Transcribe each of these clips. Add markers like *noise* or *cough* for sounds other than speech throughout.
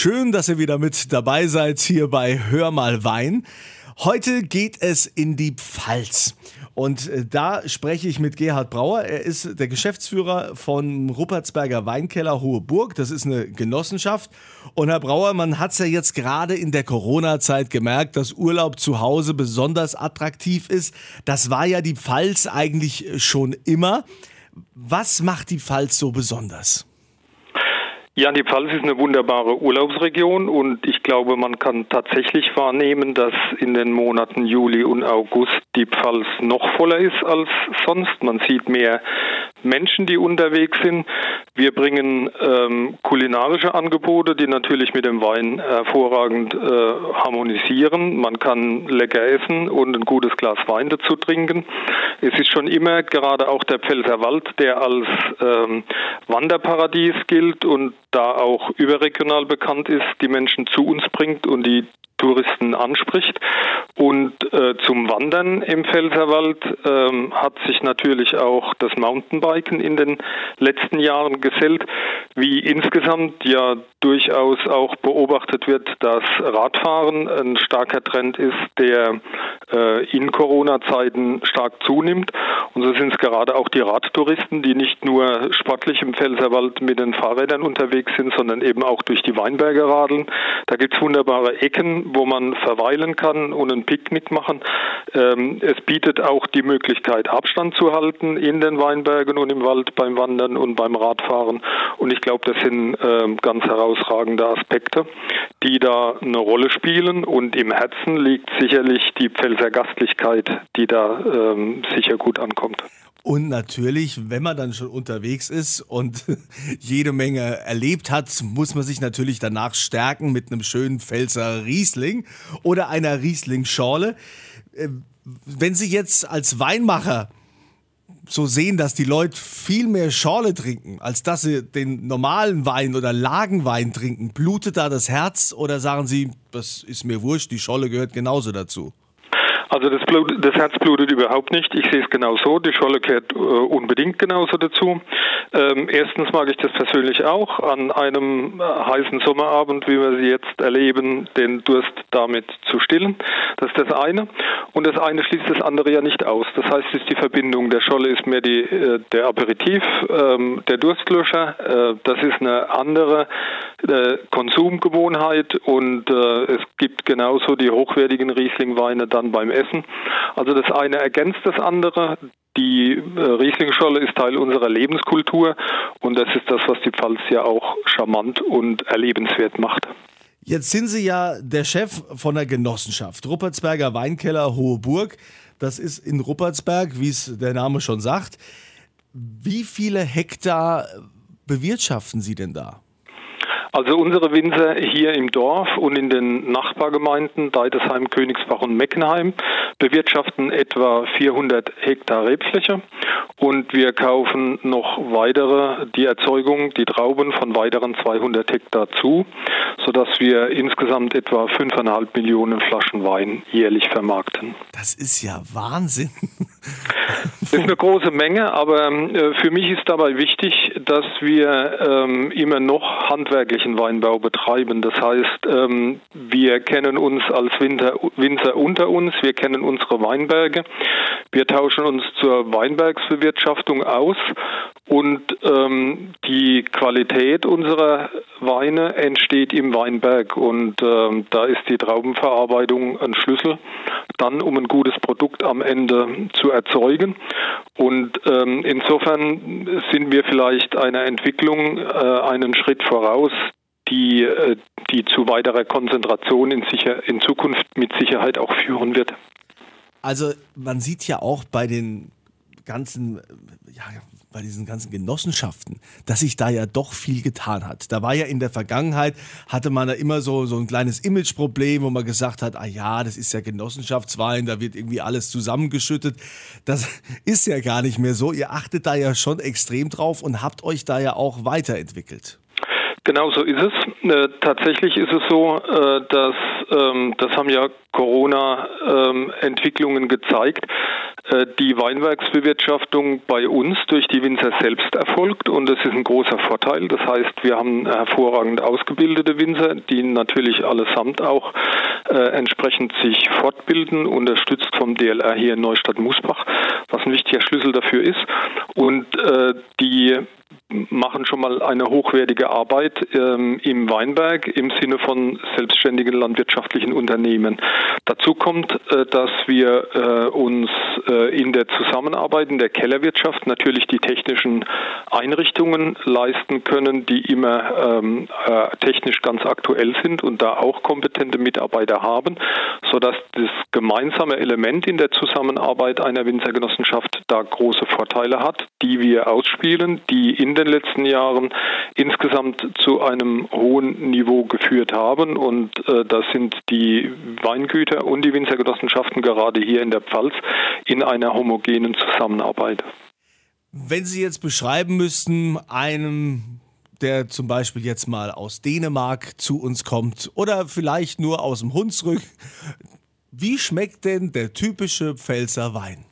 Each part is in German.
Schön, dass ihr wieder mit dabei seid hier bei Hör mal Wein. Heute geht es in die Pfalz. Und äh, da spreche ich mit Gerhard Brauer. Er ist der Geschäftsführer von Ruppertsberger Weinkeller Hohe Burg. Das ist eine Genossenschaft. Und Herr Brauer, man hat es ja jetzt gerade in der Corona-Zeit gemerkt, dass Urlaub zu Hause besonders attraktiv ist. Das war ja die Pfalz eigentlich schon immer. Was macht die Pfalz so besonders? Ja, die Pfalz ist eine wunderbare Urlaubsregion und ich glaube, man kann tatsächlich wahrnehmen, dass in den Monaten Juli und August die Pfalz noch voller ist als sonst. Man sieht mehr Menschen, die unterwegs sind. Wir bringen ähm, kulinarische Angebote, die natürlich mit dem Wein hervorragend äh, harmonisieren. Man kann lecker essen und ein gutes Glas Wein dazu trinken. Es ist schon immer gerade auch der Pfälzerwald, der als ähm, Wanderparadies gilt und da auch überregional bekannt ist, die Menschen zu uns bringt und die Touristen anspricht. Und äh, zum Wandern im Pfälzerwald ähm, hat sich natürlich auch das Mountainbiken in den letzten Jahren gesellt, wie insgesamt ja durchaus auch beobachtet wird, dass Radfahren ein starker Trend ist, der äh, in Corona-Zeiten stark zunimmt. Und so sind es gerade auch die Radtouristen, die nicht nur sportlich im Pfälzerwald mit den Fahrrädern unterwegs sind, sondern eben auch durch die Weinberge radeln. Da gibt es wunderbare Ecken, wo man verweilen kann und ein Picknick machen. Ähm, es bietet auch die Möglichkeit, Abstand zu halten in den Weinbergen und im Wald beim Wandern und beim Radfahren. Und ich glaube, das sind ähm, ganz herausragende Aspekte, die da eine Rolle spielen. Und im Herzen liegt sicherlich die Pfälzer Gastlichkeit, die da ähm, sicher gut ankommt. Und natürlich, wenn man dann schon unterwegs ist und *laughs* jede Menge erlebt hat, muss man sich natürlich danach stärken mit einem schönen Pfälzer Riesling oder einer Riesling-Schorle. Äh, wenn Sie jetzt als Weinmacher so sehen, dass die Leute viel mehr Schorle trinken, als dass sie den normalen Wein oder Lagenwein trinken, blutet da das Herz oder sagen Sie, das ist mir wurscht, die Schorle gehört genauso dazu? Also das, Blut, das Herz blutet überhaupt nicht. Ich sehe es genau so. Die Scholle gehört äh, unbedingt genauso dazu. Ähm, erstens mag ich das persönlich auch, an einem äh, heißen Sommerabend, wie wir sie jetzt erleben, den Durst damit zu stillen. Das ist das eine. Und das eine schließt das andere ja nicht aus. Das heißt, es ist die Verbindung. Der Scholle ist mehr die, äh, der Aperitif, ähm, der Durstlöscher. Äh, das ist eine andere äh, Konsumgewohnheit und äh, es gibt genauso die hochwertigen Rieslingweine dann beim Essen. Also das eine ergänzt das andere. Die äh, Rieslingscholle ist Teil unserer Lebenskultur und das ist das, was die Pfalz ja auch charmant und erlebenswert macht. Jetzt sind Sie ja der Chef von der Genossenschaft Ruppertsberger Weinkeller Hohe Burg. Das ist in Ruppertsberg, wie es der Name schon sagt. Wie viele Hektar bewirtschaften Sie denn da? Also unsere Winzer hier im Dorf und in den Nachbargemeinden Deidesheim, Königsbach und Meckenheim bewirtschaften etwa 400 Hektar Rebfläche und wir kaufen noch weitere, die Erzeugung, die Trauben von weiteren 200 Hektar zu, sodass wir insgesamt etwa 5,5 Millionen Flaschen Wein jährlich vermarkten. Das ist ja Wahnsinn. Das ist eine große Menge, aber äh, für mich ist dabei wichtig, dass wir ähm, immer noch handwerklichen Weinbau betreiben. Das heißt, ähm, wir kennen uns als Winter, Winzer unter uns, wir kennen unsere Weinberge, wir tauschen uns zur Weinbergsbewirtschaftung aus und ähm, die Qualität unserer Weine entsteht im Weinberg und ähm, da ist die Traubenverarbeitung ein Schlüssel, dann um ein gutes Produkt am Ende zu erzeugen. Und ähm, insofern sind wir vielleicht einer Entwicklung äh, einen Schritt voraus, die, äh, die zu weiterer Konzentration in, sicher, in Zukunft mit Sicherheit auch führen wird. Also man sieht ja auch bei den ganzen, ja, bei diesen ganzen Genossenschaften, dass sich da ja doch viel getan hat. Da war ja in der Vergangenheit, hatte man da immer so, so ein kleines Imageproblem, wo man gesagt hat, ah ja, das ist ja Genossenschaftswein, da wird irgendwie alles zusammengeschüttet. Das *laughs* ist ja gar nicht mehr so. Ihr achtet da ja schon extrem drauf und habt euch da ja auch weiterentwickelt. Genau so ist es. Äh, tatsächlich ist es so, äh, dass ähm, das haben ja Corona-Entwicklungen gezeigt, äh, die Weinbergsbewirtschaftung bei uns durch die Winzer selbst erfolgt und das ist ein großer Vorteil. Das heißt, wir haben hervorragend ausgebildete Winzer, die natürlich allesamt auch entsprechend sich fortbilden, unterstützt vom DLR hier in Neustadt-Musbach, was ein wichtiger Schlüssel dafür ist. Und die machen schon mal eine hochwertige Arbeit ähm, im Weinberg im Sinne von selbstständigen landwirtschaftlichen Unternehmen. Dazu kommt, äh, dass wir äh, uns äh, in der Zusammenarbeit in der Kellerwirtschaft natürlich die technischen Einrichtungen leisten können, die immer ähm, äh, technisch ganz aktuell sind und da auch kompetente Mitarbeiter haben, sodass das gemeinsame Element in der Zusammenarbeit einer Winzergenossenschaft da große Vorteile hat, die wir ausspielen, die in den letzten Jahren insgesamt zu einem hohen Niveau geführt haben. Und äh, das sind die Weingüter und die Winzergenossenschaften gerade hier in der Pfalz in einer homogenen Zusammenarbeit. Wenn Sie jetzt beschreiben müssten, einem der zum Beispiel jetzt mal aus Dänemark zu uns kommt oder vielleicht nur aus dem Hunsrück. Wie schmeckt denn der typische Pfälzer Wein?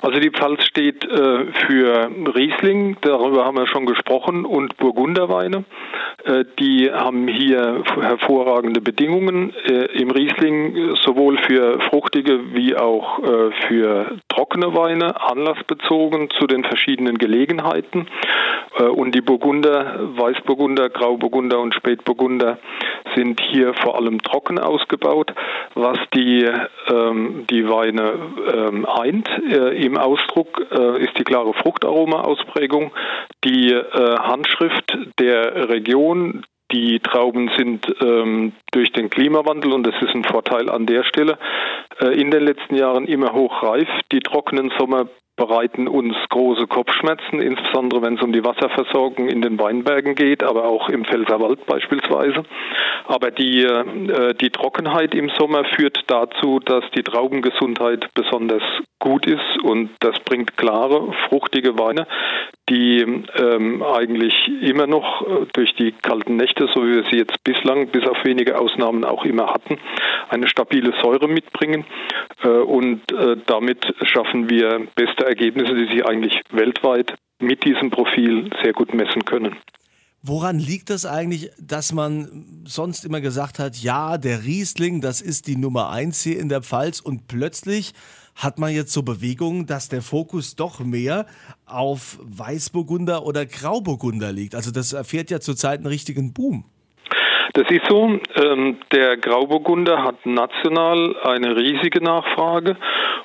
Also die Pfalz steht äh, für Riesling, darüber haben wir schon gesprochen, und Burgunderweine. Äh, die haben hier hervorragende Bedingungen äh, im Riesling, sowohl für fruchtige wie auch äh, für trockene Weine, anlassbezogen zu den verschiedenen Gelegenheiten. Äh, und die Burgunder, Weißburgunder, Grauburgunder und Spätburgunder sind hier vor allem trocken ausgebaut, was die, ähm, die Weine ähm, eint. Äh, Im Ausdruck äh, ist die klare Fruchtaroma-Ausprägung, die äh, Handschrift der Region, die Trauben sind ähm, durch den Klimawandel, und das ist ein Vorteil an der Stelle, äh, in den letzten Jahren immer hochreif. Die trockenen Sommer bereiten uns große Kopfschmerzen, insbesondere wenn es um die Wasserversorgung in den Weinbergen geht, aber auch im Pfälzerwald beispielsweise. Aber die, äh, die Trockenheit im Sommer führt dazu, dass die Traubengesundheit besonders gut ist und das bringt klare, fruchtige Weine, die ähm, eigentlich immer noch äh, durch die kalten Nächte, so wie wir sie jetzt bislang, bis auf wenige Ausnahmen auch immer hatten, eine stabile Säure mitbringen. Äh, und äh, damit schaffen wir beste Ergebnisse, die sich eigentlich weltweit mit diesem Profil sehr gut messen können. Woran liegt das eigentlich, dass man sonst immer gesagt hat, ja, der Riesling, das ist die Nummer eins hier in der Pfalz und plötzlich hat man jetzt so Bewegungen, dass der Fokus doch mehr auf Weißburgunder oder Grauburgunder liegt. Also das erfährt ja zurzeit einen richtigen Boom. Das ist so. Ähm, der Grauburgunder hat national eine riesige Nachfrage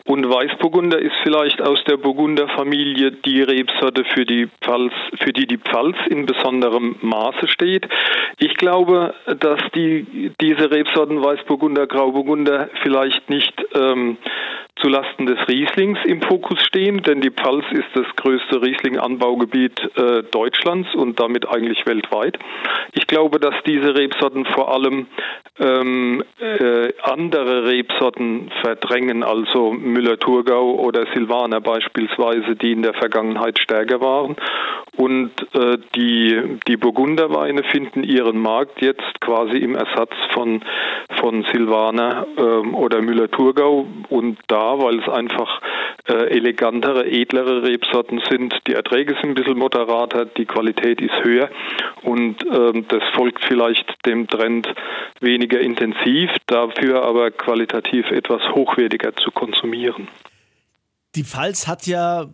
und Weißburgunder ist vielleicht aus der Burgunderfamilie die Rebsorte, für die Pfalz, für die die Pfalz in besonderem Maße steht. Ich glaube, dass die, diese Rebsorten Weißburgunder, Grauburgunder vielleicht nicht ähm, zulasten des Rieslings im Fokus stehen, denn die Pfalz ist das größte Riesling-Anbaugebiet äh, Deutschlands und damit eigentlich weltweit. Ich glaube, dass diese Rebsorten vor allem ähm, äh, andere Rebsorten verdrängen, also Müller-Thurgau oder Silvaner beispielsweise, die in der Vergangenheit stärker waren. Und äh, die, die Burgunderweine finden ihren Markt jetzt quasi im Ersatz von, von Silvaner ähm, oder Müller-Thurgau und da weil es einfach äh, elegantere, edlere Rebsorten sind. Die Erträge sind ein bisschen moderater, die Qualität ist höher und ähm, das folgt vielleicht dem Trend weniger intensiv, dafür aber qualitativ etwas hochwertiger zu konsumieren. Die Pfalz hat ja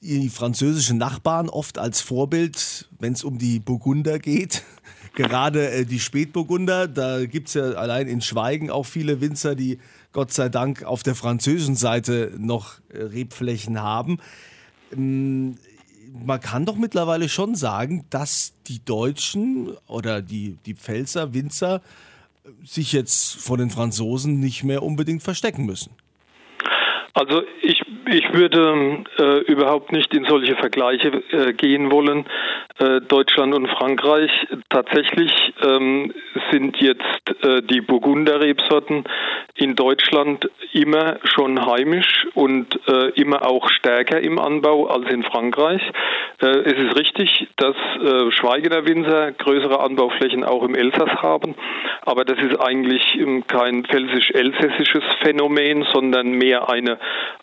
die französischen Nachbarn oft als Vorbild, wenn es um die Burgunder geht. *laughs* Gerade äh, die Spätburgunder, da gibt es ja allein in Schweigen auch viele Winzer, die Gott sei Dank auf der französischen Seite noch äh, Rebflächen haben. Ähm, man kann doch mittlerweile schon sagen, dass die Deutschen oder die, die Pfälzer Winzer sich jetzt vor den Franzosen nicht mehr unbedingt verstecken müssen. Also ich ich würde äh, überhaupt nicht in solche Vergleiche äh, gehen wollen. Äh, Deutschland und Frankreich. Tatsächlich ähm, sind jetzt äh, die Burgunder-Rebsorten in Deutschland immer schon heimisch und äh, immer auch stärker im Anbau als in Frankreich. Äh, es ist richtig, dass Schweigener Winzer größere Anbauflächen auch im Elsass haben, aber das ist eigentlich ähm, kein pfälzisch-elsässisches Phänomen, sondern mehr eine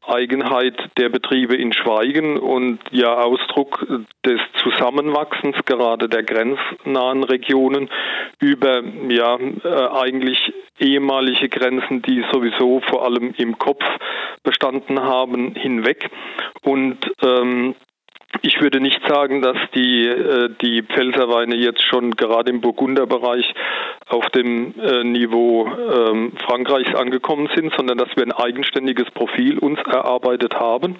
Eigenheit der Betriebe in Schweigen und ja Ausdruck des Zusammenwachsens gerade der grenznahen Regionen über ja äh, eigentlich ehemalige Grenzen, die sowieso vor allem im Kopf bestanden haben, hinweg. Und ähm, ich würde nicht sagen, dass die, äh, die Pfälzerweine jetzt schon gerade im Burgunderbereich auf dem äh, Niveau ähm, Frankreichs angekommen sind, sondern dass wir ein eigenständiges Profil uns erarbeitet haben.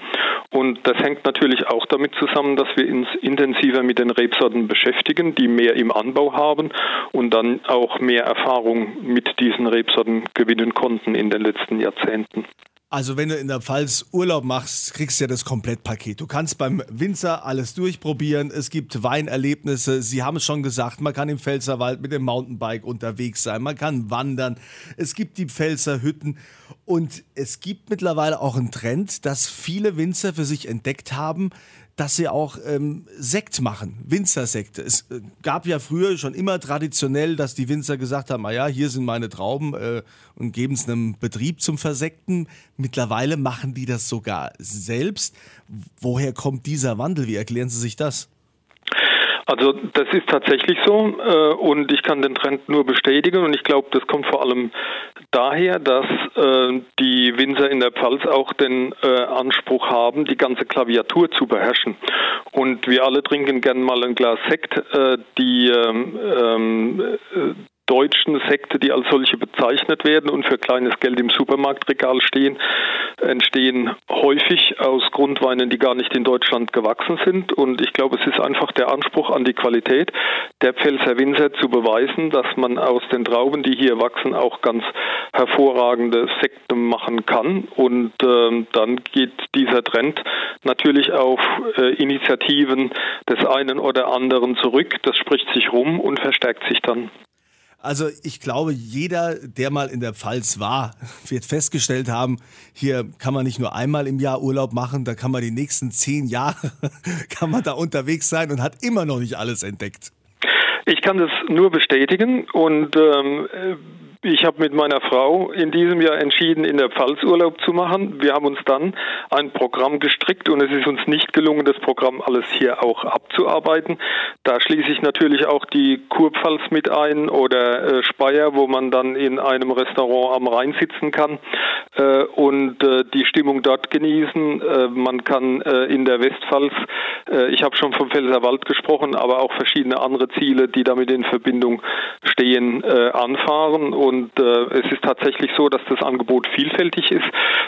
Und das hängt natürlich auch damit zusammen, dass wir uns intensiver mit den Rebsorten beschäftigen, die mehr im Anbau haben und dann auch mehr Erfahrung mit diesen Rebsorten gewinnen konnten in den letzten Jahrzehnten. Also wenn du in der Pfalz Urlaub machst, kriegst du ja das Komplettpaket. Du kannst beim Winzer alles durchprobieren. Es gibt Weinerlebnisse. Sie haben es schon gesagt, man kann im Pfälzerwald mit dem Mountainbike unterwegs sein. Man kann wandern. Es gibt die Pfälzer Hütten. Und es gibt mittlerweile auch einen Trend, dass viele Winzer für sich entdeckt haben, dass sie auch ähm, Sekt machen, Winzersekte. Es äh, gab ja früher schon immer traditionell, dass die Winzer gesagt haben, ja, hier sind meine Trauben äh, und geben es einem Betrieb zum Versekten. Mittlerweile machen die das sogar selbst. Woher kommt dieser Wandel? Wie erklären Sie sich das? Also das ist tatsächlich so äh, und ich kann den Trend nur bestätigen und ich glaube, das kommt vor allem daher, dass äh, die Winzer in der Pfalz auch den äh, Anspruch haben, die ganze Klaviatur zu beherrschen. Und wir alle trinken gern mal ein Glas Sekt. Die ähm, ähm, äh, deutschen Sekte, die als solche bezeichnet werden und für kleines Geld im Supermarktregal stehen, entstehen häufig aus Grundweinen, die gar nicht in Deutschland gewachsen sind. Und ich glaube, es ist einfach der Anspruch an die Qualität der Pfälzer Winzer zu beweisen, dass man aus den Trauben, die hier wachsen, auch ganz hervorragende Sekte machen kann. Und äh, dann geht dieser Trend natürlich auf äh, Initiativen des einen oder anderen zurück. Das spricht sich rum und verstärkt sich dann. Also ich glaube, jeder, der mal in der Pfalz war, *laughs* wird festgestellt haben, hier kann man nicht nur einmal im Jahr Urlaub machen, da kann man die nächsten zehn Jahre, *laughs* kann man da unterwegs sein und hat immer noch nicht alles entdeckt. Ich kann das nur bestätigen und ähm, ich habe mit meiner Frau in diesem Jahr entschieden, in der Pfalz Urlaub zu machen. Wir haben uns dann ein Programm gestrickt und es ist uns nicht gelungen, das Programm alles hier auch abzuarbeiten. Da schließe ich natürlich auch die Kurpfalz mit ein oder äh, Speyer, wo man dann in einem Restaurant am Rhein sitzen kann äh, und äh, die Stimmung dort genießen. Äh, man kann äh, in der Westpfalz, äh, ich habe schon vom Pfälzerwald gesprochen, aber auch verschiedene andere Ziele, die damit in Verbindung stehen, anfahren und und äh, es ist tatsächlich so, dass das Angebot vielfältig ist.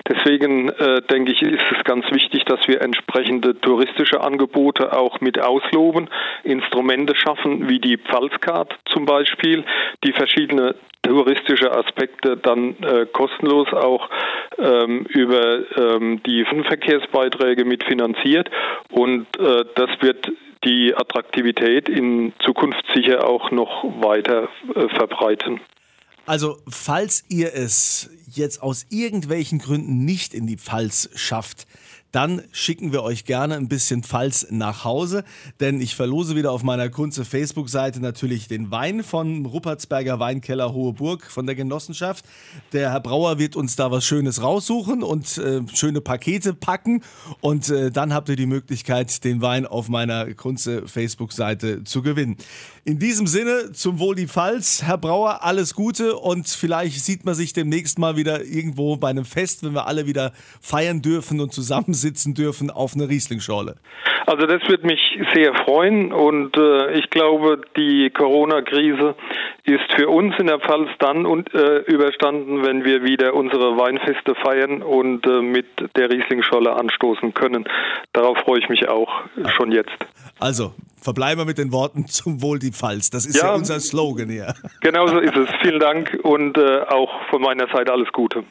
Deswegen äh, denke ich, ist es ganz wichtig, dass wir entsprechende touristische Angebote auch mit ausloben, Instrumente schaffen, wie die Pfalzcard zum Beispiel, die verschiedene touristische Aspekte dann äh, kostenlos auch ähm, über ähm, die Verkehrsbeiträge mitfinanziert. Und äh, das wird die Attraktivität in Zukunft sicher auch noch weiter äh, verbreiten. Also, falls ihr es jetzt aus irgendwelchen Gründen nicht in die Pfalz schafft, dann schicken wir euch gerne ein bisschen Pfalz nach Hause, denn ich verlose wieder auf meiner Kunze Facebook-Seite natürlich den Wein von Ruppertsberger Weinkeller Hohe Burg von der Genossenschaft. Der Herr Brauer wird uns da was Schönes raussuchen und äh, schöne Pakete packen und äh, dann habt ihr die Möglichkeit, den Wein auf meiner Kunze Facebook-Seite zu gewinnen. In diesem Sinne, zum Wohl die Pfalz. Herr Brauer, alles Gute und vielleicht sieht man sich demnächst mal wieder irgendwo bei einem Fest, wenn wir alle wieder feiern dürfen und zusammensitzen dürfen auf einer Rieslingschorle. Also das würde mich sehr freuen und äh, ich glaube, die Corona-Krise ist für uns in der Pfalz dann und, äh, überstanden, wenn wir wieder unsere Weinfeste feiern und äh, mit der Rieslingschorle anstoßen können. Darauf freue ich mich auch schon jetzt. Also, verbleiben wir mit den Worten *laughs* zum Wohl die Pfalz. Das ist ja, ja unser Slogan hier. Genau so ist es. Vielen Dank und äh, auch von meiner Seite alles Gute.